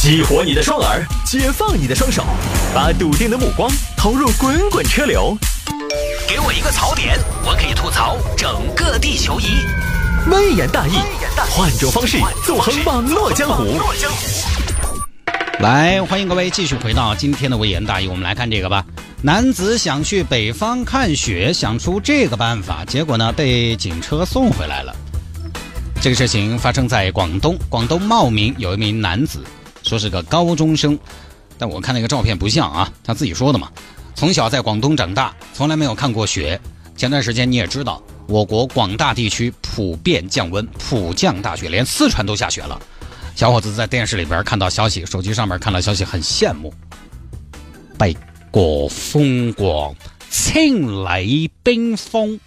激活你的双耳，解放你的双手，把笃定的目光投入滚滚车流。给我一个槽点，我可以吐槽整个地球仪。微言大义，换种方式纵横网络江湖。来，欢迎各位继续回到今天的微言大义，我们来看这个吧。男子想去北方看雪，想出这个办法，结果呢被警车送回来了。这个事情发生在广东，广东茂名有一名男子，说是个高中生，但我看那个照片不像啊，他自己说的嘛。从小在广东长大，从来没有看过雪。前段时间你也知道，我国广大地区普遍降温，普降大雪，连四川都下雪了。小伙子在电视里边看到消息，手机上面看到消息，很羡慕。北国风光，青雷冰封，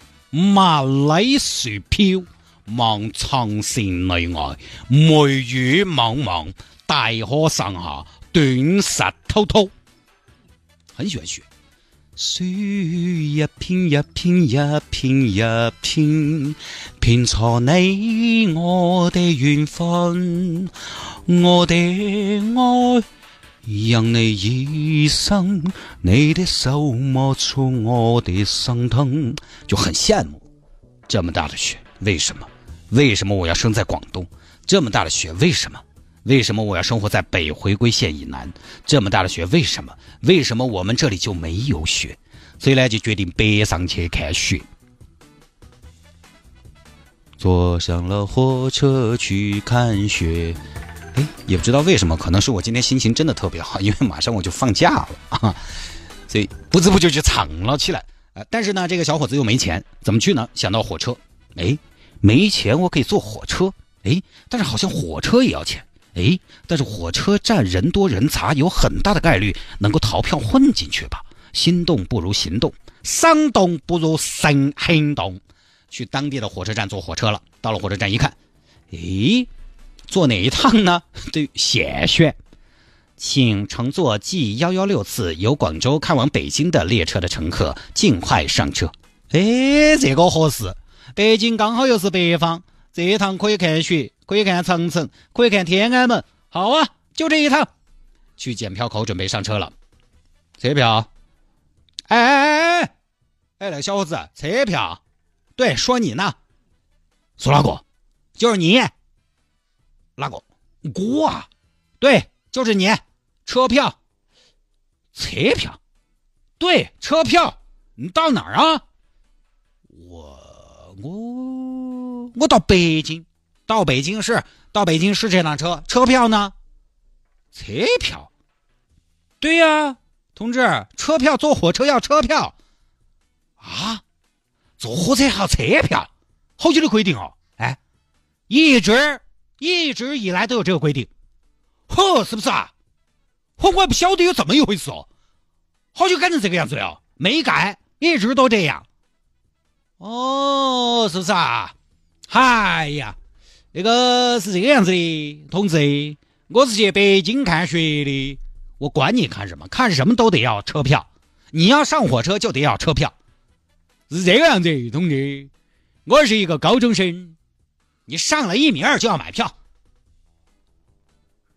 万里雪飘。望长城内外，梅雨茫茫，大河上下，短石滔滔。很喜欢雪，雪一片一片一片一片，拼错你我的缘分，我的爱让你一生，你的手摸出我的心疼，就很羡慕这么大的雪，为什么？为什么我要生在广东？这么大的雪，为什么？为什么我要生活在北回归线以南？这么大的雪，为什么？为什么我们这里就没有雪？所以呢，就决定北上去看雪。坐上了火车去看雪，哎，也不知道为什么，可能是我今天心情真的特别好，因为马上我就放假了啊，所以不知不觉就唱了起来。呃，但是呢，这个小伙子又没钱，怎么去呢？想到火车，哎。没钱，我可以坐火车，哎，但是好像火车也要钱，哎，但是火车站人多人杂，有很大的概率能够逃票混进去吧。心动不如行动，伤动不如神行动。去当地的火车站坐火车了，到了火车站一看，诶，坐哪一趟呢？对，谢谢，请乘坐 G 幺幺六次由广州开往北京的列车的乘客尽快上车。哎，这个合适。北京刚好又是北方，这一趟可以看雪，可以看长城，可以看天安门。好啊，就这一趟。去检票口准备上车了。车票？哎哎哎哎！哎，那个小伙子，车票？对，说你呢。说哪个？就是你。哪个？我啊？对，就是你。车票？车票？对，车票。你到哪儿啊？我我我到北京，到北京市，到北京市这辆车车票呢？车票？对呀，同志，车票坐火车要车票啊？坐火车还要车票？好久的规定哦？哎，一直一直以来都有这个规定，呵，是不是啊？我我不晓得有这么一回事哦，好久改成这个样子了？没改，一直都这样。哦，是不是啊？哎呀，那个是这个样子的，同志，我是去北京看雪的。我管你看什么，看什么都得要车票。你要上火车就得要车票，是这个样子，同志。我是一个高中生，你上了一米二就要买票，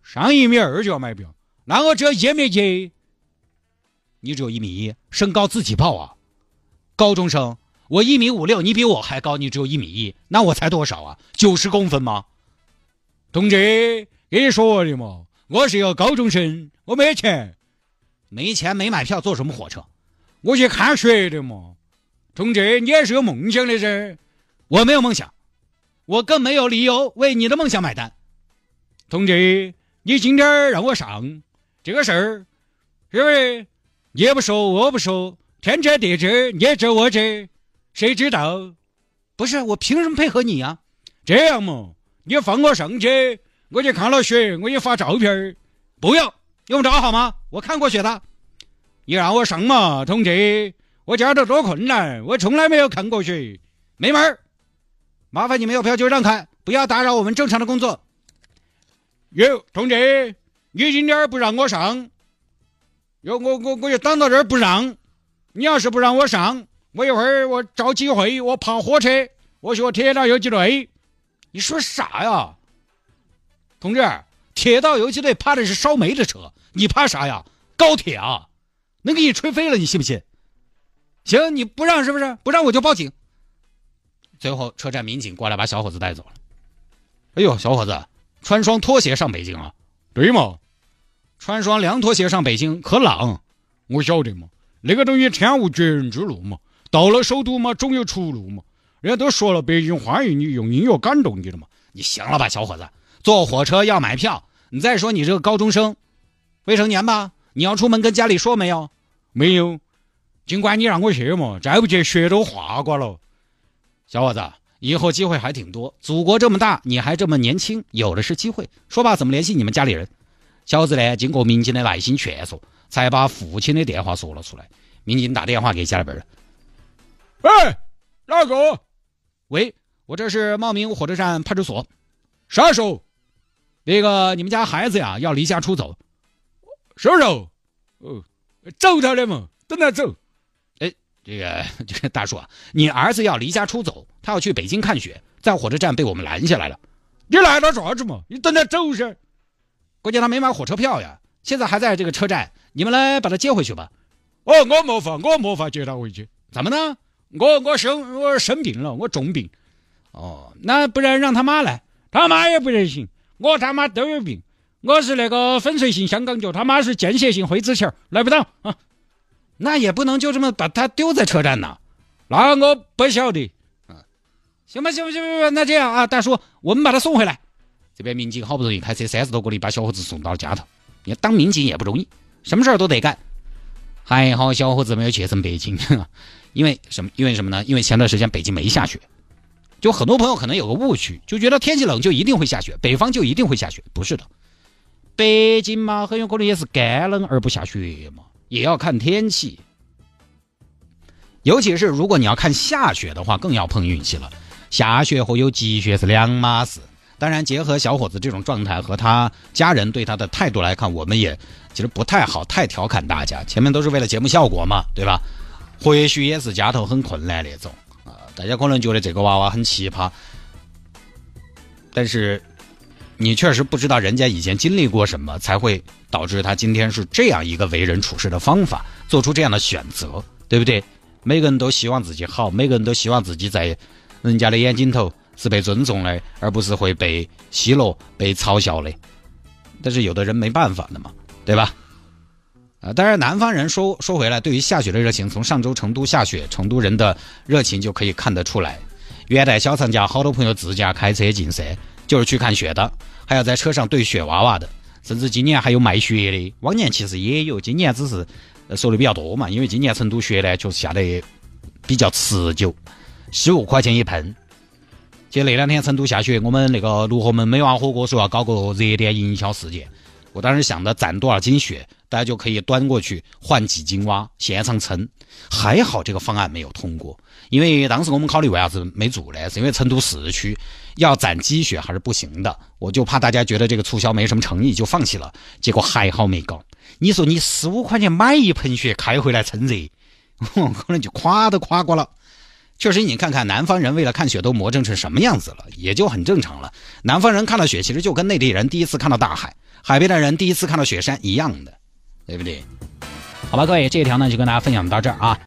上一米二就要买票，那我只有一米一，你只有一米一，身高自己报啊，高中生。我一米五六，你比我还高，你只有一米一，那我才多少啊？九十公分吗？同志，跟你说的嘛，我是一个高中生，我没钱，没钱没买票，坐什么火车？我去看雪的嘛。同志，你也是有梦想的人，我没有梦想，我更没有理由为你的梦想买单。同志，你今天让我上这个事儿，是不是？你不说，我不说，天知地知，你知我知。谁知道？不是我凭什么配合你呀？这样嘛，你放我上去，我就看了雪，我给你发照片儿不用，用不着好吗？我看过雪的。你让我上嘛，同志，我家头多困难，我从来没有看过雪，没门儿。麻烦你们有票就让开，不要打扰我们正常的工作。哟，同志，你今天不让我上，哟，我我我就挡到这儿不让。你要是不让我上。我一会儿我找机会，我爬火车，我学铁道游击队。你说啥呀，同志？铁道游击队怕的是烧煤的车，你怕啥呀？高铁啊，能给你吹飞了，你信不信？行，你不让是不是？不让我就报警。最后，车站民警过来把小伙子带走了。哎呦，小伙子，穿双拖鞋上北京啊？对嘛？穿双凉拖鞋上北京可冷。我晓得嘛，那个东西天无绝人之路嘛。到了首都嘛，总有出路嘛。人家都说了，北京欢迎你，用音乐感动你了嘛。你行了吧，小伙子？坐火车要买票。你再说你这个高中生，未成年吧？你要出门跟家里说没有？没有。尽管你让我去嘛，再不去血都化光了。小伙子，以后机会还挺多。祖国这么大，你还这么年轻，有的是机会。说吧，怎么联系你们家里人？小子呢，经过民警的耐心劝说，才把父亲的电话说了出来。民警打电话给家里边人：“喂，哪个？喂，我这是茂名火车站派出所。啥时候？那个你们家孩子呀，要离家出走。什么时候？哦，走他的嘛，等他走。”这个这个大叔啊，你儿子要离家出走，他要去北京看雪，在火车站被我们拦下来了。你拦他啥子嘛？你等他走噻。关键他没买火车票呀，现在还在这个车站，你们来把他接回去吧。哦，我没法，我没法接他回去。怎么呢？我我生我生病了，我重病。哦，那不然让他妈来，他妈也不得行。我他妈都有病，我是那个粉碎性香港脚，他妈是间歇性灰指甲，来不到啊。那也不能就这么把他丢在车站呐，那我不晓得。嗯，行吧，行吧，行吧，那这样啊，大叔，我们把他送回来。这边民警好不容易开车三十多公里把小伙子送到了家头，你当民警也不容易，什么事儿都得干。还好小伙子没有去成北京，因为什么？因为什么呢？因为前段时间北京没下雪。就很多朋友可能有个误区，就觉得天气冷就一定会下雪，北方就一定会下雪，不是的。北京嘛，很有可能也是干冷而不下雪嘛。也要看天气，尤其是如果你要看下雪的话，更要碰运气了。下雪和有积雪是两码事。当然，结合小伙子这种状态和他家人对他的态度来看，我们也其实不太好太调侃大家。前面都是为了节目效果嘛，对吧？或许也是家头很困难那种啊。大家可能觉得这个娃娃很奇葩，但是。你确实不知道人家以前经历过什么，才会导致他今天是这样一个为人处事的方法，做出这样的选择，对不对？每个人都希望自己好，每个人都希望自己在人家的眼睛头是被尊重的，而不是会被奚落、被嘲笑的。但是有的人没办法的嘛，对吧？啊，当然，南方人说说回来，对于下雪的热情，从上周成都下雪，成都人的热情就可以看得出来。元旦小长假，好多朋友自驾开车进山。就是去看雪的，还要在车上堆雪娃娃的，甚至今年还有卖雪的。往年其实也有，今年只是说的比较多嘛，因为今年成都雪呢确实下的比较持久，十五块钱一盆。其实那两天成都下雪，我们那个卢河门美蛙火锅说要搞个热点营销事件，我当时想的攒多少斤雪，大家就可以端过去换几斤蛙，现场称。还好这个方案没有通过，因为当时我们考虑为啥子没做呢？是因为成都市区。要攒积雪还是不行的，我就怕大家觉得这个促销没什么诚意，就放弃了。结果还好没搞。你说你十五块钱买一盆雪开回来趁热，我可能就垮都垮过了。确实，你看看南方人为了看雪都魔怔成什么样子了，也就很正常了。南方人看到雪，其实就跟内地人第一次看到大海、海边的人第一次看到雪山一样的，对不对？好吧，各位，这一条呢就跟大家分享到这儿啊。